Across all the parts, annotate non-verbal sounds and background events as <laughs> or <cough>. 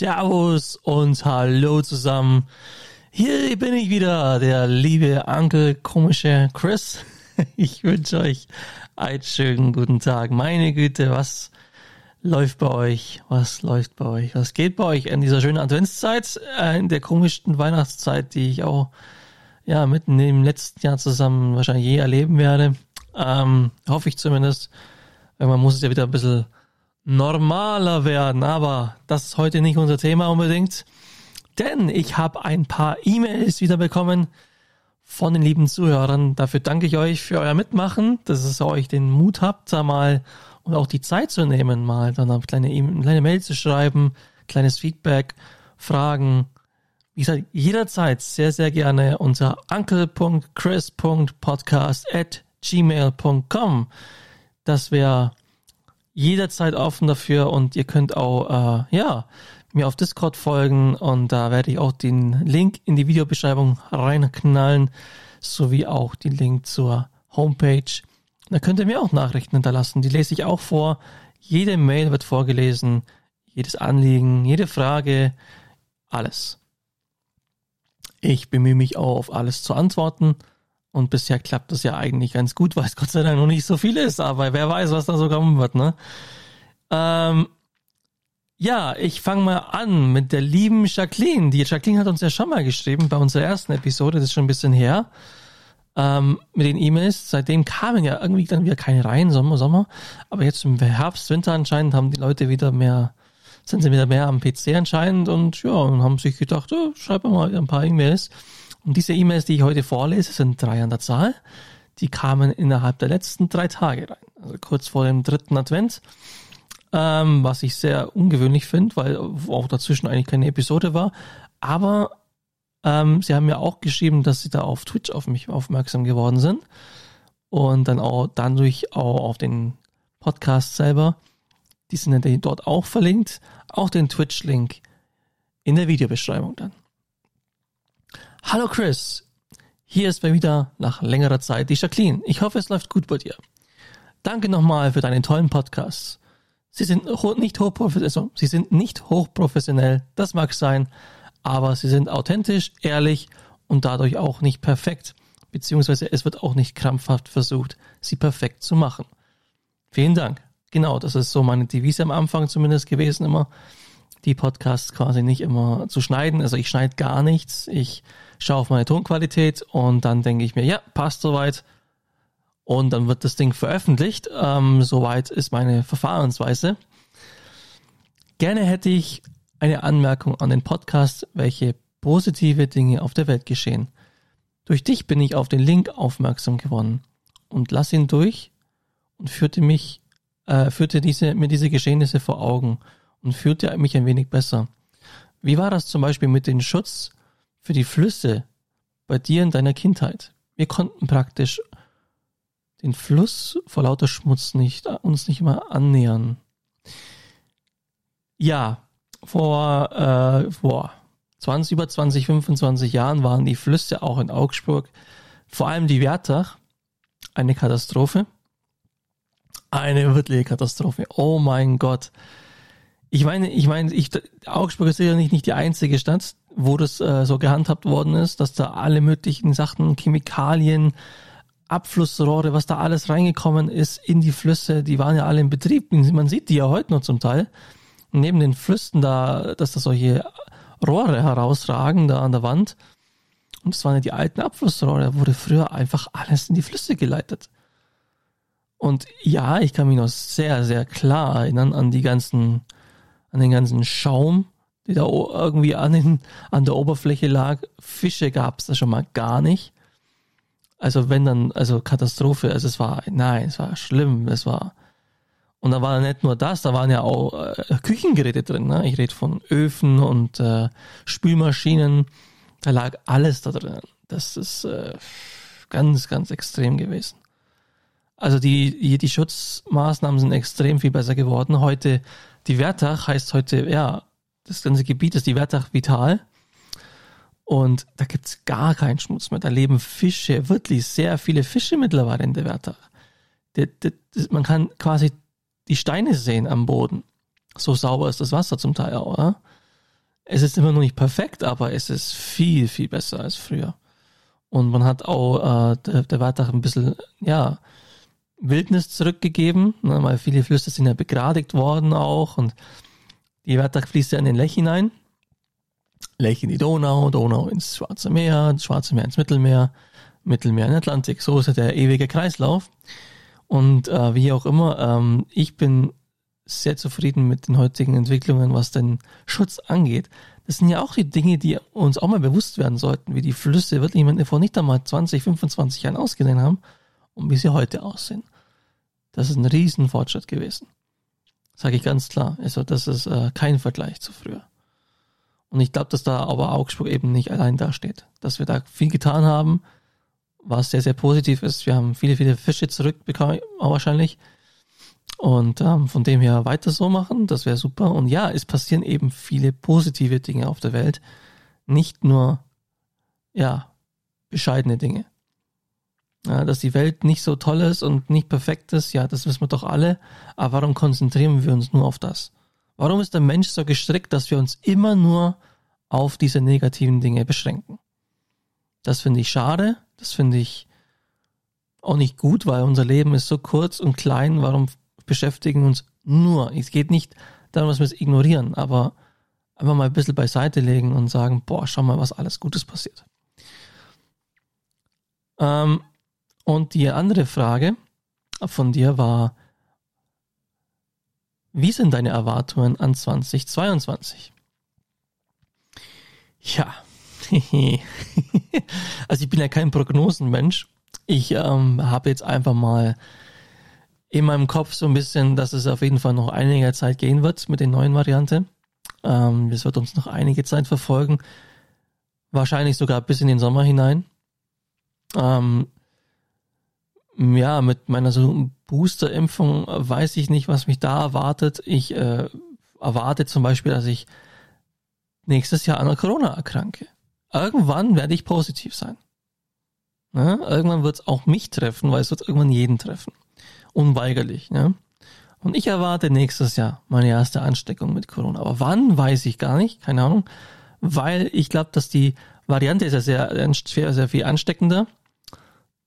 Servus und hallo zusammen. Hier bin ich wieder, der liebe Onkel komische Chris. <laughs> Ich wünsche euch einen schönen guten Tag. Meine Güte, was läuft bei euch? Was läuft bei euch? Was geht bei euch in dieser schönen Adventszeit, äh, in der komischsten Weihnachtszeit, die ich auch ja mitten im letzten Jahr zusammen wahrscheinlich je erleben werde? Ähm, hoffe ich zumindest. Man muss es ja wieder ein bisschen normaler werden, aber das ist heute nicht unser Thema unbedingt, denn ich habe ein paar E-Mails wieder bekommen von den lieben Zuhörern. Dafür danke ich euch für euer Mitmachen, dass es euch den Mut habt, da mal und auch die Zeit zu nehmen, mal dann eine kleine, e kleine Mail zu schreiben, kleines Feedback, Fragen. Wie gesagt, jederzeit sehr, sehr gerne unter uncle.chris.podcast at gmail.com. Das wäre jederzeit offen dafür und ihr könnt auch, äh, ja, mir auf Discord folgen und da werde ich auch den Link in die Videobeschreibung reinknallen, sowie auch den Link zur Homepage. Da könnt ihr mir auch Nachrichten hinterlassen, die lese ich auch vor. Jede Mail wird vorgelesen, jedes Anliegen, jede Frage, alles. Ich bemühe mich auch auf alles zu antworten und bisher klappt das ja eigentlich ganz gut, weil es Gott sei Dank noch nicht so viel ist, aber wer weiß, was da so kommen wird, ne? Ähm, ja, ich fange mal an mit der lieben Jacqueline. Die Jacqueline hat uns ja schon mal geschrieben bei unserer ersten Episode, das ist schon ein bisschen her, ähm, mit den E-Mails. Seitdem kamen ja irgendwie dann wieder keine rein, Sommer, Sommer. Aber jetzt im Herbst, Winter anscheinend haben die Leute wieder mehr, sind sie wieder mehr am PC anscheinend und ja, und haben sich gedacht, oh, schreib mal ein paar E-Mails. Und diese E-Mails, die ich heute vorlese, sind drei an der Zahl. Die kamen innerhalb der letzten drei Tage rein. Also kurz vor dem dritten Advent. Ähm, was ich sehr ungewöhnlich finde, weil auch dazwischen eigentlich keine Episode war. Aber ähm, sie haben mir auch geschrieben, dass sie da auf Twitch auf mich aufmerksam geworden sind. Und dann auch dadurch auch auf den Podcast selber. Die sind dort auch verlinkt. Auch den Twitch-Link in der Videobeschreibung dann. Hallo Chris, hier ist mal wieder nach längerer Zeit die Jacqueline. Ich hoffe, es läuft gut bei dir. Danke nochmal für deinen tollen Podcast. Sie sind nicht hochprofessionell, also, sie sind nicht hochprofessionell, das mag sein, aber sie sind authentisch, ehrlich und dadurch auch nicht perfekt, beziehungsweise es wird auch nicht krampfhaft versucht, sie perfekt zu machen. Vielen Dank. Genau, das ist so meine Devise am Anfang zumindest gewesen immer die Podcasts quasi nicht immer zu schneiden. Also ich schneide gar nichts. Ich schaue auf meine Tonqualität und dann denke ich mir, ja, passt soweit. Und dann wird das Ding veröffentlicht. Ähm, soweit ist meine Verfahrensweise. Gerne hätte ich eine Anmerkung an den Podcast, welche positive Dinge auf der Welt geschehen. Durch dich bin ich auf den Link aufmerksam geworden und lass ihn durch und führte mich, äh, führte diese, mir diese Geschehnisse vor Augen und fühlte mich ein wenig besser. Wie war das zum Beispiel mit dem Schutz für die Flüsse bei dir in deiner Kindheit? Wir konnten praktisch den Fluss vor lauter Schmutz nicht, uns nicht mal annähern. Ja, vor, äh, vor 20, über 20, 25 Jahren waren die Flüsse auch in Augsburg, vor allem die Wertach, eine Katastrophe. Eine wirkliche Katastrophe. Oh mein Gott. Ich meine, ich meine, ich, Augsburg ist sicher nicht, nicht die einzige Stadt, wo das äh, so gehandhabt worden ist, dass da alle möglichen Sachen, Chemikalien, Abflussrohre, was da alles reingekommen ist in die Flüsse, die waren ja alle in Betrieb. Man sieht die ja heute noch zum Teil. Neben den Flüssen da, dass da solche Rohre herausragen da an der Wand. Und das waren ja die alten Abflussrohre, da wurde früher einfach alles in die Flüsse geleitet. Und ja, ich kann mich noch sehr, sehr klar erinnern an die ganzen an den ganzen Schaum, die da irgendwie an, den, an der Oberfläche lag. Fische gab es da schon mal gar nicht. Also wenn dann, also Katastrophe, also es war, nein, es war schlimm, es war. Und da war nicht nur das, da waren ja auch äh, Küchengeräte drin. Ne? Ich rede von Öfen und äh, Spülmaschinen. Da lag alles da drin. Das ist äh, ganz, ganz extrem gewesen. Also die, die Schutzmaßnahmen sind extrem viel besser geworden. Heute die Wertach heißt heute, ja, das ganze Gebiet ist die Wertach Vital. Und da gibt's gar keinen Schmutz mehr. Da leben Fische, wirklich sehr viele Fische mittlerweile in der Wertach. man kann quasi die Steine sehen am Boden. So sauber ist das Wasser zum Teil auch. Ja? Es ist immer noch nicht perfekt, aber es ist viel, viel besser als früher. Und man hat auch äh, der, der Weitach ein bisschen, ja, Wildnis zurückgegeben, ne, weil viele Flüsse sind ja begradigt worden auch und die Wettach fließt ja in den Lech hinein. Lech in die Donau, Donau ins Schwarze Meer, Schwarze Meer ins Mittelmeer, Mittelmeer in den Atlantik. So ist ja der ewige Kreislauf. Und äh, wie auch immer, ähm, ich bin sehr zufrieden mit den heutigen Entwicklungen, was den Schutz angeht. Das sind ja auch die Dinge, die uns auch mal bewusst werden sollten, wie die Flüsse wirklich vor nicht einmal 20, 25 Jahren ausgesehen haben und wie sie heute aussehen. Das ist ein Riesenfortschritt gewesen. Sage ich ganz klar. Also das ist äh, kein Vergleich zu früher. Und ich glaube, dass da aber Augsburg eben nicht allein dasteht. Dass wir da viel getan haben, was sehr, sehr positiv ist. Wir haben viele, viele Fische zurückbekommen, wahrscheinlich. Und ähm, von dem her weiter so machen, das wäre super. Und ja, es passieren eben viele positive Dinge auf der Welt. Nicht nur, ja, bescheidene Dinge. Ja, dass die Welt nicht so toll ist und nicht perfekt ist, ja, das wissen wir doch alle. Aber warum konzentrieren wir uns nur auf das? Warum ist der Mensch so gestrickt, dass wir uns immer nur auf diese negativen Dinge beschränken? Das finde ich schade. Das finde ich auch nicht gut, weil unser Leben ist so kurz und klein. Warum beschäftigen wir uns nur? Es geht nicht darum, dass wir es ignorieren, aber einfach mal ein bisschen beiseite legen und sagen, boah, schau mal, was alles Gutes passiert. Ähm, und die andere Frage von dir war, wie sind deine Erwartungen an 2022? Ja, <laughs> also ich bin ja kein Prognosenmensch. Ich ähm, habe jetzt einfach mal in meinem Kopf so ein bisschen, dass es auf jeden Fall noch einige Zeit gehen wird mit der neuen Variante. Ähm, das wird uns noch einige Zeit verfolgen. Wahrscheinlich sogar bis in den Sommer hinein. Ähm, ja, mit meiner so Booster-Impfung weiß ich nicht, was mich da erwartet. Ich äh, erwarte zum Beispiel, dass ich nächstes Jahr an der Corona erkranke. Irgendwann werde ich positiv sein. Ja, irgendwann wird es auch mich treffen, weil es wird irgendwann jeden treffen. Unweigerlich. Ja? Und ich erwarte nächstes Jahr meine erste Ansteckung mit Corona. Aber wann, weiß ich gar nicht. Keine Ahnung. Weil ich glaube, dass die Variante ist ja sehr, sehr, sehr viel ansteckender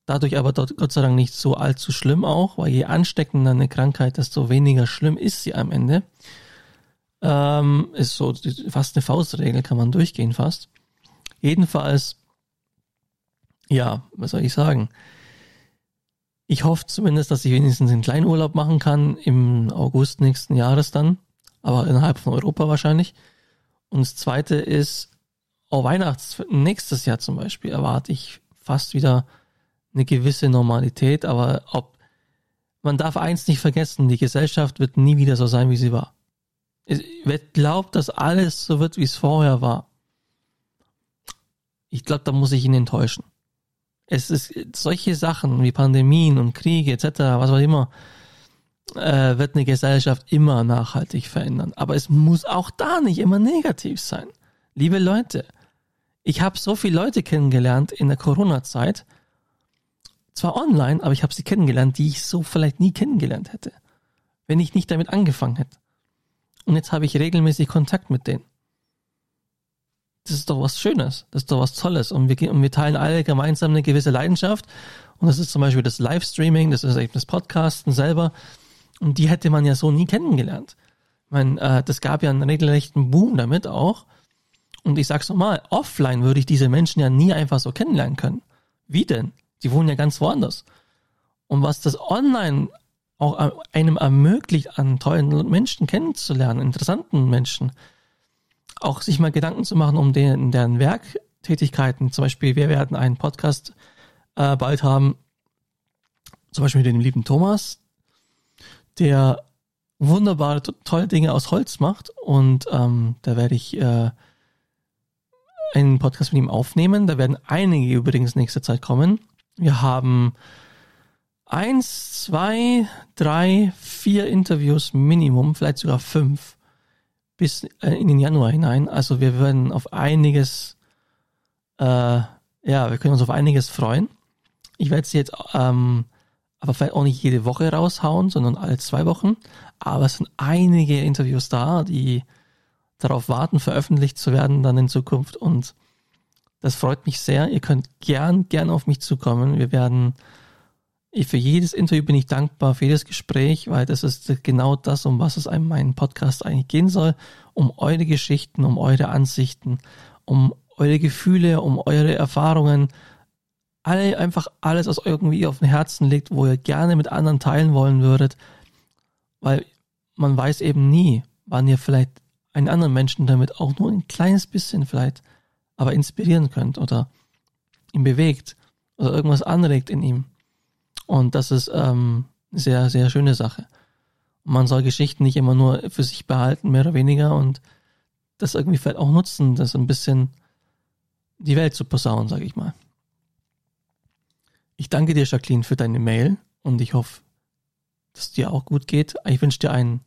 dadurch aber dort Gott sei Dank nicht so allzu schlimm auch, weil je ansteckender eine Krankheit, desto weniger schlimm ist sie am Ende. Ähm, ist so fast eine Faustregel, kann man durchgehen fast. Jedenfalls, ja, was soll ich sagen? Ich hoffe zumindest, dass ich wenigstens einen kleinen Urlaub machen kann im August nächsten Jahres dann, aber innerhalb von Europa wahrscheinlich. Und das zweite ist, auch Weihnachts, nächstes Jahr zum Beispiel erwarte ich fast wieder eine gewisse Normalität, aber ob man darf eins nicht vergessen, die Gesellschaft wird nie wieder so sein, wie sie war. Wer glaubt, dass alles so wird, wie es vorher war, ich glaube, da muss ich ihn enttäuschen. Es ist solche Sachen wie Pandemien und Kriege etc., was auch immer, äh, wird eine Gesellschaft immer nachhaltig verändern. Aber es muss auch da nicht immer negativ sein. Liebe Leute, ich habe so viele Leute kennengelernt in der Corona-Zeit, zwar online, aber ich habe sie kennengelernt, die ich so vielleicht nie kennengelernt hätte, wenn ich nicht damit angefangen hätte. Und jetzt habe ich regelmäßig Kontakt mit denen. Das ist doch was Schönes, das ist doch was Tolles und wir, und wir teilen alle gemeinsam eine gewisse Leidenschaft und das ist zum Beispiel das Livestreaming, das ist eben das Podcasten selber und die hätte man ja so nie kennengelernt. Ich meine, äh, das gab ja einen regelrechten Boom damit auch und ich sag's nochmal, offline würde ich diese Menschen ja nie einfach so kennenlernen können. Wie denn? Die wohnen ja ganz woanders. Und was das online auch einem ermöglicht, an tollen Menschen kennenzulernen, interessanten Menschen, auch sich mal Gedanken zu machen um den, deren Werktätigkeiten. Zum Beispiel, wir werden einen Podcast äh, bald haben, zum Beispiel mit dem lieben Thomas, der wunderbare, tolle Dinge aus Holz macht und ähm, da werde ich äh, einen Podcast mit ihm aufnehmen. Da werden einige übrigens nächste Zeit kommen. Wir haben eins, zwei, drei, vier Interviews Minimum, vielleicht sogar fünf, bis äh, in den Januar hinein. Also wir werden auf einiges, äh, ja, wir können uns auf einiges freuen. Ich werde sie jetzt ähm, aber vielleicht auch nicht jede Woche raushauen, sondern alle zwei Wochen. Aber es sind einige Interviews da, die darauf warten, veröffentlicht zu werden dann in Zukunft. Und das freut mich sehr. Ihr könnt gern, gern auf mich zukommen. Wir werden, für jedes Interview bin ich dankbar, für jedes Gespräch, weil das ist genau das, um was es einem meinen Podcast eigentlich gehen soll. Um eure Geschichten, um eure Ansichten, um eure Gefühle, um eure Erfahrungen, alle, einfach alles, was irgendwie auf dem Herzen liegt, wo ihr gerne mit anderen teilen wollen würdet, weil man weiß eben nie, wann ihr vielleicht einen anderen Menschen damit auch nur ein kleines bisschen vielleicht aber inspirieren könnt oder ihn bewegt oder irgendwas anregt in ihm. Und das ist ähm, sehr, sehr schöne Sache. man soll Geschichten nicht immer nur für sich behalten, mehr oder weniger, und das irgendwie vielleicht auch nutzen, das ein bisschen die Welt zu posaunen, sage ich mal. Ich danke dir, Jacqueline, für deine Mail und ich hoffe, dass es dir auch gut geht. Ich wünsche dir ein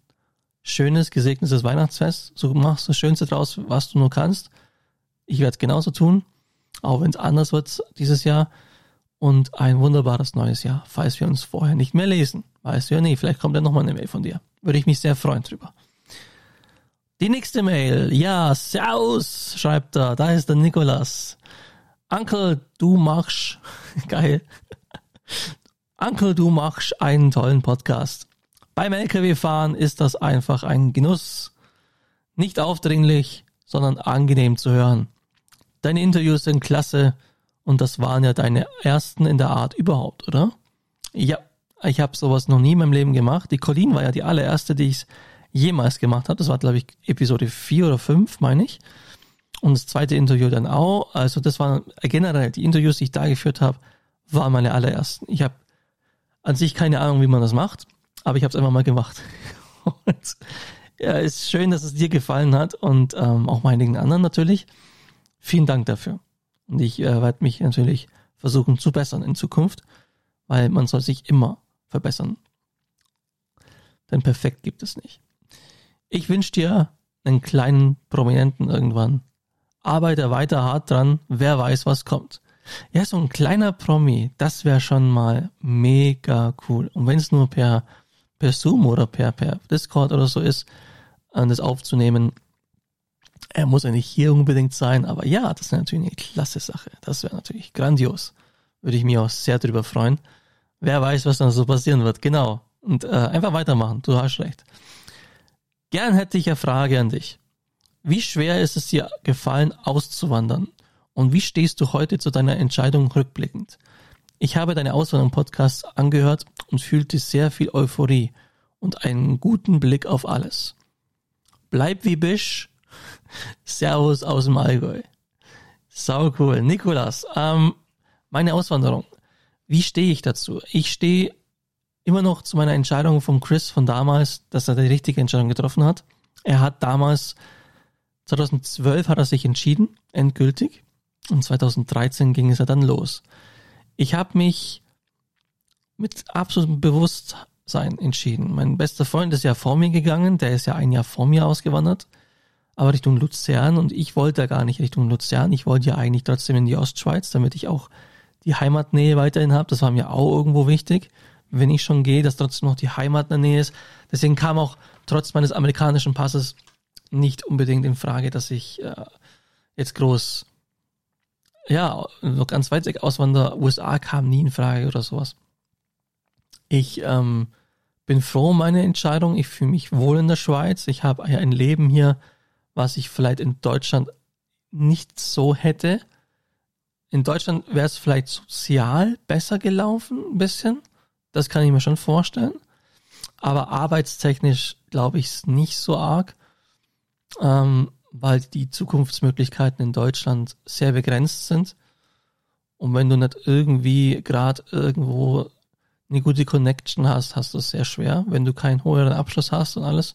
schönes, gesegnetes Weihnachtsfest. So machst das Schönste draus, was du nur kannst. Ich werde es genauso tun, auch wenn es anders wird dieses Jahr. Und ein wunderbares neues Jahr, falls wir uns vorher nicht mehr lesen. Weißt du ja nie, vielleicht kommt ja nochmal eine Mail von dir. Würde ich mich sehr freuen drüber. Die nächste Mail, ja, Servus, schreibt er, da ist der Nikolas. Uncle, du machst, <laughs> geil. Uncle, du machst einen tollen Podcast. Beim LKW-Fahren ist das einfach ein Genuss. Nicht aufdringlich, sondern angenehm zu hören. Deine Interviews sind klasse und das waren ja deine ersten in der Art überhaupt, oder? Ja, ich habe sowas noch nie in meinem Leben gemacht. Die Colleen war ja die allererste, die ich jemals gemacht habe. Das war, glaube ich, Episode 4 oder 5, meine ich. Und das zweite Interview dann auch. Also das waren generell die Interviews, die ich da geführt habe, waren meine allerersten. Ich habe an sich keine Ahnung, wie man das macht, aber ich habe es einfach mal gemacht. <laughs> Und ja, ist schön, dass es dir gefallen hat und ähm, auch meinigen anderen natürlich. Vielen Dank dafür. Und ich äh, werde mich natürlich versuchen zu bessern in Zukunft, weil man soll sich immer verbessern. Denn perfekt gibt es nicht. Ich wünsche dir einen kleinen Prominenten irgendwann arbeite weiter hart dran, wer weiß, was kommt. Ja, so ein kleiner Promi, das wäre schon mal mega cool. Und wenn es nur per, per Zoom oder per, per Discord oder so ist, äh, das aufzunehmen, er muss ja nicht hier unbedingt sein, aber ja, das wäre natürlich eine klasse Sache. Das wäre natürlich grandios. Würde ich mich auch sehr drüber freuen. Wer weiß, was dann so passieren wird. Genau. Und äh, einfach weitermachen. Du hast recht. Gern hätte ich eine Frage an dich. Wie schwer ist es dir gefallen, auszuwandern? Und wie stehst du heute zu deiner Entscheidung rückblickend? Ich habe deine Auswanderung-Podcasts angehört und fühlte sehr viel Euphorie und einen guten Blick auf alles. Bleib wie Bisch. Servus aus dem Allgäu. Sau cool. Nikolas, ähm, meine Auswanderung. Wie stehe ich dazu? Ich stehe immer noch zu meiner Entscheidung von Chris von damals, dass er die richtige Entscheidung getroffen hat. Er hat damals 2012 hat er sich entschieden, endgültig. Und 2013 ging es ja dann los. Ich habe mich mit absolutem Bewusstsein entschieden. Mein bester Freund ist ja vor mir gegangen, der ist ja ein Jahr vor mir ausgewandert, aber Richtung Luzern und ich wollte ja gar nicht Richtung Luzern. Ich wollte ja eigentlich trotzdem in die Ostschweiz, damit ich auch die Heimatnähe weiterhin habe. Das war mir auch irgendwo wichtig, wenn ich schon gehe, dass trotzdem noch die Heimat in der Nähe ist. Deswegen kam auch trotz meines amerikanischen Passes nicht unbedingt in Frage, dass ich äh, jetzt groß, ja, noch ganz weit weg auswandere. USA kam nie in Frage oder sowas. Ich ähm, bin froh um meine Entscheidung. Ich fühle mich wohl in der Schweiz. Ich habe ein Leben hier, was ich vielleicht in Deutschland nicht so hätte. In Deutschland wäre es vielleicht sozial besser gelaufen, ein bisschen. Das kann ich mir schon vorstellen. Aber arbeitstechnisch glaube ich es nicht so arg ähm, weil die Zukunftsmöglichkeiten in Deutschland sehr begrenzt sind. Und wenn du nicht irgendwie gerade irgendwo eine gute Connection hast, hast du es sehr schwer, wenn du keinen höheren Abschluss hast und alles.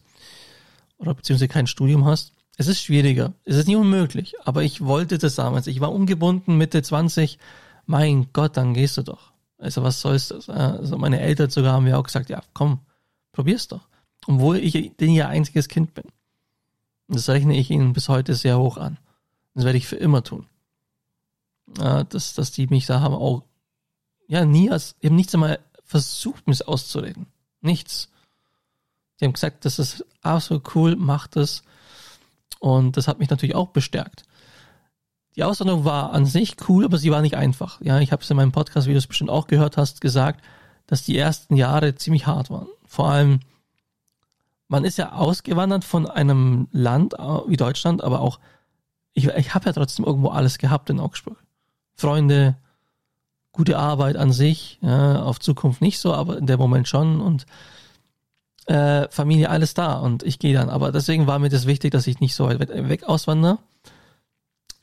Oder beziehungsweise kein Studium hast. Es ist schwieriger. Es ist nicht unmöglich. Aber ich wollte das damals. Ich war ungebunden, Mitte 20. Mein Gott, dann gehst du doch. Also was soll's das? Also meine Eltern sogar haben mir auch gesagt, ja, komm, probier's doch. Obwohl ich denn ihr einziges Kind bin. Das rechne ich ihnen bis heute sehr hoch an. Das werde ich für immer tun. Dass, dass die mich da haben auch, ja, nie als, eben nichts einmal versucht, mir auszureden. Nichts. Die haben gesagt, das ist absolut cool, macht es. Und das hat mich natürlich auch bestärkt. Die Auswanderung war an sich cool, aber sie war nicht einfach. Ja, ich habe es in meinem Podcast, wie du es bestimmt auch gehört hast, gesagt, dass die ersten Jahre ziemlich hart waren. Vor allem, man ist ja ausgewandert von einem Land wie Deutschland, aber auch, ich, ich habe ja trotzdem irgendwo alles gehabt in Augsburg. Freunde, gute Arbeit an sich, ja, auf Zukunft nicht so, aber in dem Moment schon und äh, Familie, alles da und ich gehe dann. Aber deswegen war mir das wichtig, dass ich nicht so weit weg auswandere.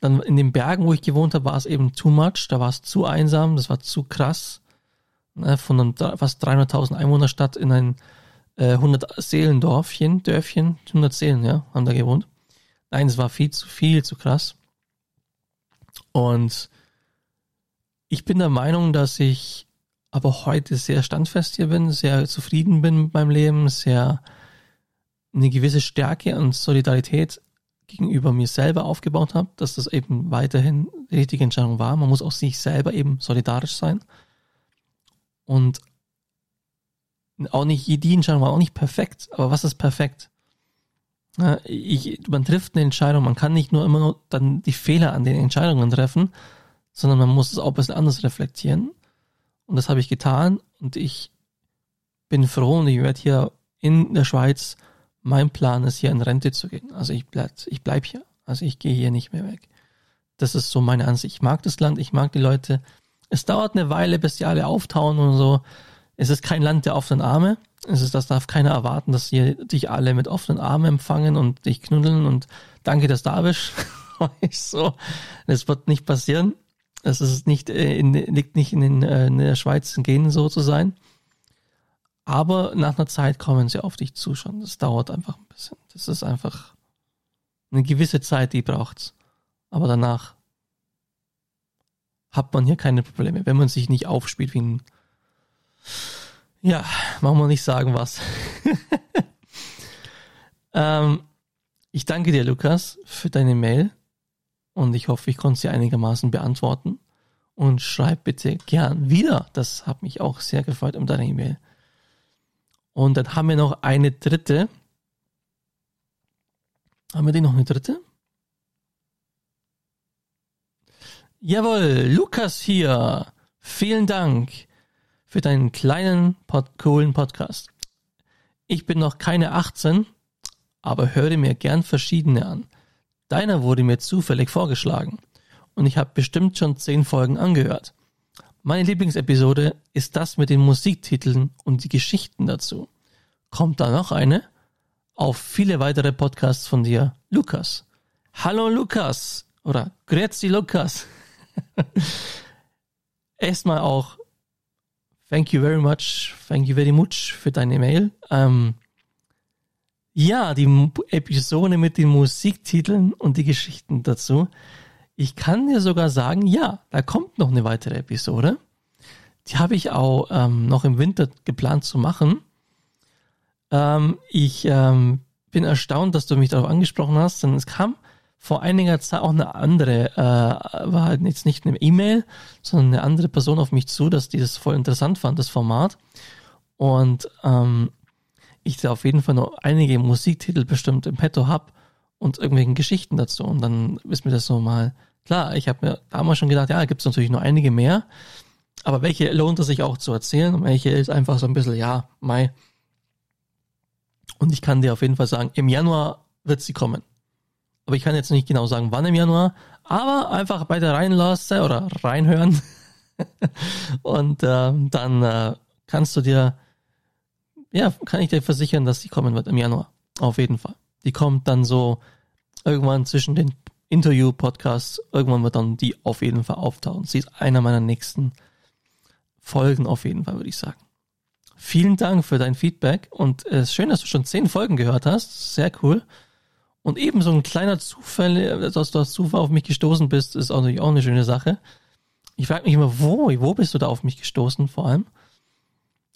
Dann in den Bergen, wo ich gewohnt habe, war es eben too much, da war es zu einsam, das war zu krass. Ne, von einem fast 300.000 Einwohnerstadt in ein äh, 100 Seelendorfchen, Dörfchen, 100 Seelen, ja, haben da gewohnt. Nein, es war viel zu viel, zu krass. Und ich bin der Meinung, dass ich aber heute sehr standfest hier bin, sehr zufrieden bin mit meinem Leben, sehr eine gewisse Stärke und Solidarität gegenüber mir selber aufgebaut habe, dass das eben weiterhin die richtige Entscheidung war. Man muss auch sich selber eben solidarisch sein. Und auch nicht, die Entscheidung war auch nicht perfekt, aber was ist perfekt? Ich, man trifft eine Entscheidung, man kann nicht nur immer nur dann die Fehler an den Entscheidungen treffen, sondern man muss es auch ein bisschen anders reflektieren. Und das habe ich getan und ich bin froh und ich werde hier in der Schweiz, mein Plan ist hier in Rente zu gehen. Also ich bleib, ich bleib hier. Also ich gehe hier nicht mehr weg. Das ist so meine Ansicht. Ich mag das Land, ich mag die Leute. Es dauert eine Weile, bis die alle auftauen und so. Es ist kein Land der offenen Arme. Es ist, das darf keiner erwarten, dass hier dich alle mit offenen Armen empfangen und dich knuddeln und danke, dass du da bist. <laughs> so. Das wird nicht passieren. Es ist nicht äh, in, liegt nicht in, den, äh, in der Schweiz in Genen so zu sein. Aber nach einer Zeit kommen sie auf dich zu schon. Das dauert einfach ein bisschen. Das ist einfach eine gewisse Zeit, die braucht's. Aber danach hat man hier keine Probleme, wenn man sich nicht aufspielt wie ein ja, machen wir nicht sagen was. <laughs> ähm, ich danke dir, Lukas, für deine Mail und ich hoffe, ich konnte sie einigermaßen beantworten. Und schreib bitte gern wieder. Das hat mich auch sehr gefreut um deine E-Mail. Und dann haben wir noch eine dritte. Haben wir die noch eine dritte? Jawohl, Lukas hier. Vielen Dank für deinen kleinen, pod coolen Podcast. Ich bin noch keine 18, aber höre mir gern verschiedene an. Deiner wurde mir zufällig vorgeschlagen und ich habe bestimmt schon zehn Folgen angehört. Meine Lieblingsepisode ist das mit den Musiktiteln und die Geschichten dazu. Kommt da noch eine? Auf viele weitere Podcasts von dir, Lukas. Hallo Lukas oder Grüezi Lukas. <laughs> Erstmal auch thank you very much, thank you very much für deine Mail. Ähm, ja, die Episode mit den Musiktiteln und die Geschichten dazu. Ich kann dir sogar sagen, ja, da kommt noch eine weitere Episode. Die habe ich auch ähm, noch im Winter geplant zu machen. Ähm, ich ähm, bin erstaunt, dass du mich darauf angesprochen hast, denn es kam vor einiger Zeit auch eine andere, äh, war halt jetzt nicht eine E-Mail, sondern eine andere Person auf mich zu, dass die das voll interessant fand, das Format. Und ähm, ich da auf jeden Fall noch einige Musiktitel bestimmt im Petto hab und irgendwelchen Geschichten dazu. Und dann ist mir das so mal klar. Ich habe mir damals schon gedacht, ja, gibt es natürlich noch einige mehr. Aber welche lohnt es sich auch zu erzählen und welche ist einfach so ein bisschen, ja, Mai. Und ich kann dir auf jeden Fall sagen, im Januar wird sie kommen. Aber ich kann jetzt nicht genau sagen, wann im Januar, aber einfach bei der reinlassen oder reinhören. <laughs> und äh, dann äh, kannst du dir ja, kann ich dir versichern, dass sie kommen wird im Januar. Auf jeden Fall. Die kommt dann so irgendwann zwischen den Interview-Podcasts. Irgendwann wird dann die auf jeden Fall auftauchen. Sie ist einer meiner nächsten Folgen auf jeden Fall, würde ich sagen. Vielen Dank für dein Feedback und es ist schön, dass du schon zehn Folgen gehört hast. Sehr cool. Und eben so ein kleiner Zufall, dass du aus Zufall auf mich gestoßen bist, ist auch natürlich auch eine schöne Sache. Ich frage mich immer, wo, wo bist du da auf mich gestoßen vor allem?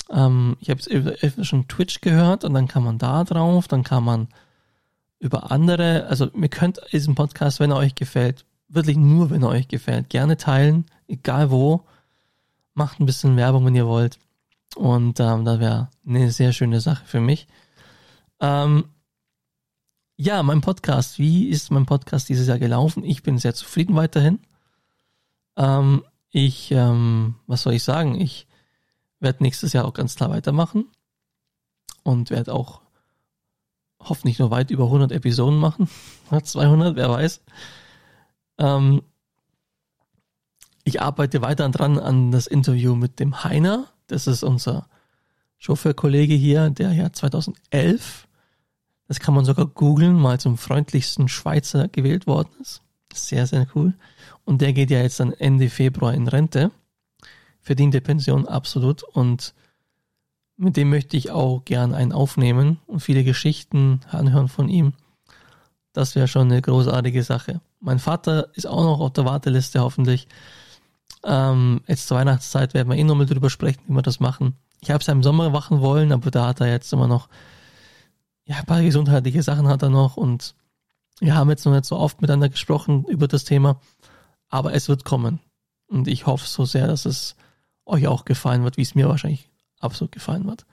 Ähm, ich habe jetzt schon Twitch gehört und dann kann man da drauf, dann kann man über andere, also ihr könnt diesen Podcast, wenn er euch gefällt, wirklich nur, wenn er euch gefällt, gerne teilen, egal wo. Macht ein bisschen Werbung, wenn ihr wollt. Und ähm, da wäre eine sehr schöne Sache für mich. Ähm, ja, mein Podcast. Wie ist mein Podcast dieses Jahr gelaufen? Ich bin sehr zufrieden weiterhin. Ähm, ich, ähm, was soll ich sagen? Ich werde nächstes Jahr auch ganz klar weitermachen und werde auch hoffentlich nur weit über 100 Episoden machen. <laughs> 200, wer weiß. Ähm, ich arbeite weiter dran an das Interview mit dem Heiner. Das ist unser Chauffeurkollege hier, der ja 2011, das kann man sogar googeln, mal zum freundlichsten Schweizer gewählt worden ist. Sehr, sehr cool. Und der geht ja jetzt dann Ende Februar in Rente. Verdiente Pension, absolut. Und mit dem möchte ich auch gern einen aufnehmen und viele Geschichten anhören von ihm. Das wäre schon eine großartige Sache. Mein Vater ist auch noch auf der Warteliste hoffentlich. Ähm, jetzt zur Weihnachtszeit werden wir eh nochmal drüber sprechen, wie wir das machen. Ich habe es ja im Sommer machen wollen, aber da hat er jetzt immer noch, ja, ein paar gesundheitliche Sachen hat er noch und wir haben jetzt noch nicht so oft miteinander gesprochen über das Thema, aber es wird kommen. Und ich hoffe so sehr, dass es euch auch gefallen wird, wie es mir wahrscheinlich absolut gefallen wird.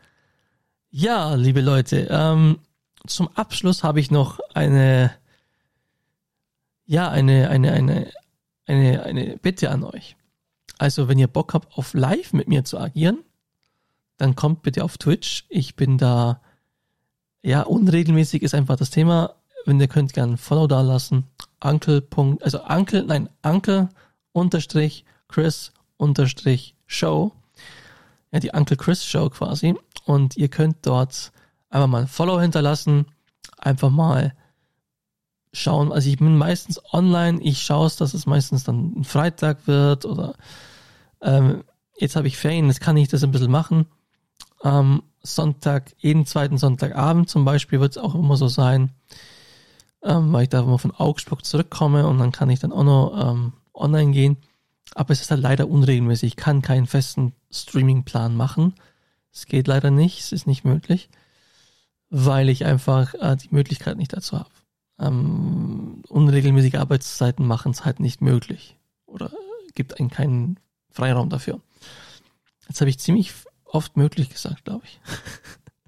Ja, liebe Leute, ähm, zum Abschluss habe ich noch eine, ja, eine, eine, eine, eine, eine Bitte an euch. Also, wenn ihr Bock habt, auf live mit mir zu agieren, dann kommt bitte auf Twitch. Ich bin da, ja, unregelmäßig ist einfach das Thema. Wenn ihr könnt, gerne Follow da lassen. Uncle. Also Uncle, nein, Uncle unterstrich Chris unterstrich Show. Ja, die Uncle Chris Show quasi. Und ihr könnt dort einfach mal ein Follow hinterlassen. Einfach mal schauen. Also ich bin meistens online. Ich schaue es, dass es meistens dann ein Freitag wird oder ähm, jetzt habe ich Ferien, jetzt kann ich das ein bisschen machen. Ähm, Sonntag, jeden zweiten Sonntagabend zum Beispiel wird es auch immer so sein, ähm, weil ich da immer von Augsburg zurückkomme und dann kann ich dann auch noch ähm, online gehen. Aber es ist halt leider unregelmäßig. Ich kann keinen festen Streamingplan machen. Es geht leider nicht, es ist nicht möglich, weil ich einfach äh, die Möglichkeit nicht dazu habe. Ähm, unregelmäßige Arbeitszeiten machen es halt nicht möglich. Oder gibt einen keinen Freiraum dafür. Jetzt habe ich ziemlich oft möglich gesagt, glaube ich.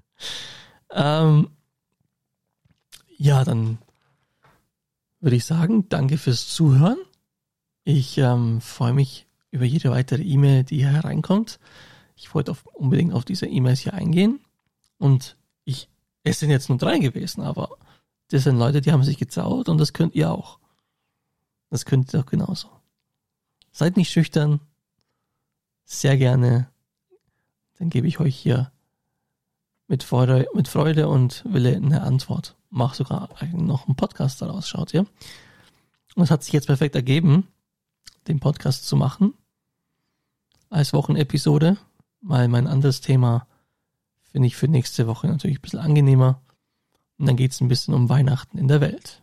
<laughs> ähm, ja, dann würde ich sagen, danke fürs Zuhören. Ich ähm, freue mich über jede weitere E-Mail, die hier hereinkommt. Ich wollte auf, unbedingt auf diese E-Mails hier eingehen. Und ich, es sind jetzt nur drei gewesen, aber das sind Leute, die haben sich gezaut und das könnt ihr auch. Das könnt ihr auch genauso. Seid nicht schüchtern, sehr gerne. Dann gebe ich euch hier mit Freude, mit Freude und Wille eine Antwort. Mach sogar noch einen Podcast daraus, schaut ihr. Und es hat sich jetzt perfekt ergeben, den Podcast zu machen. Als Wochenepisode, weil mein anderes Thema finde ich für nächste Woche natürlich ein bisschen angenehmer. Und dann geht es ein bisschen um Weihnachten in der Welt.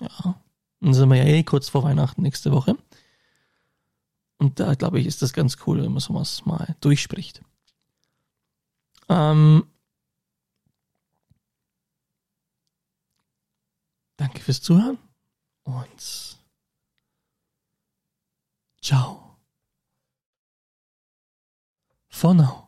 Ja. Dann sind wir ja eh kurz vor Weihnachten nächste Woche. Und da glaube ich, ist das ganz cool, wenn man sowas mal durchspricht. Ähm, danke fürs Zuhören und ciao. For.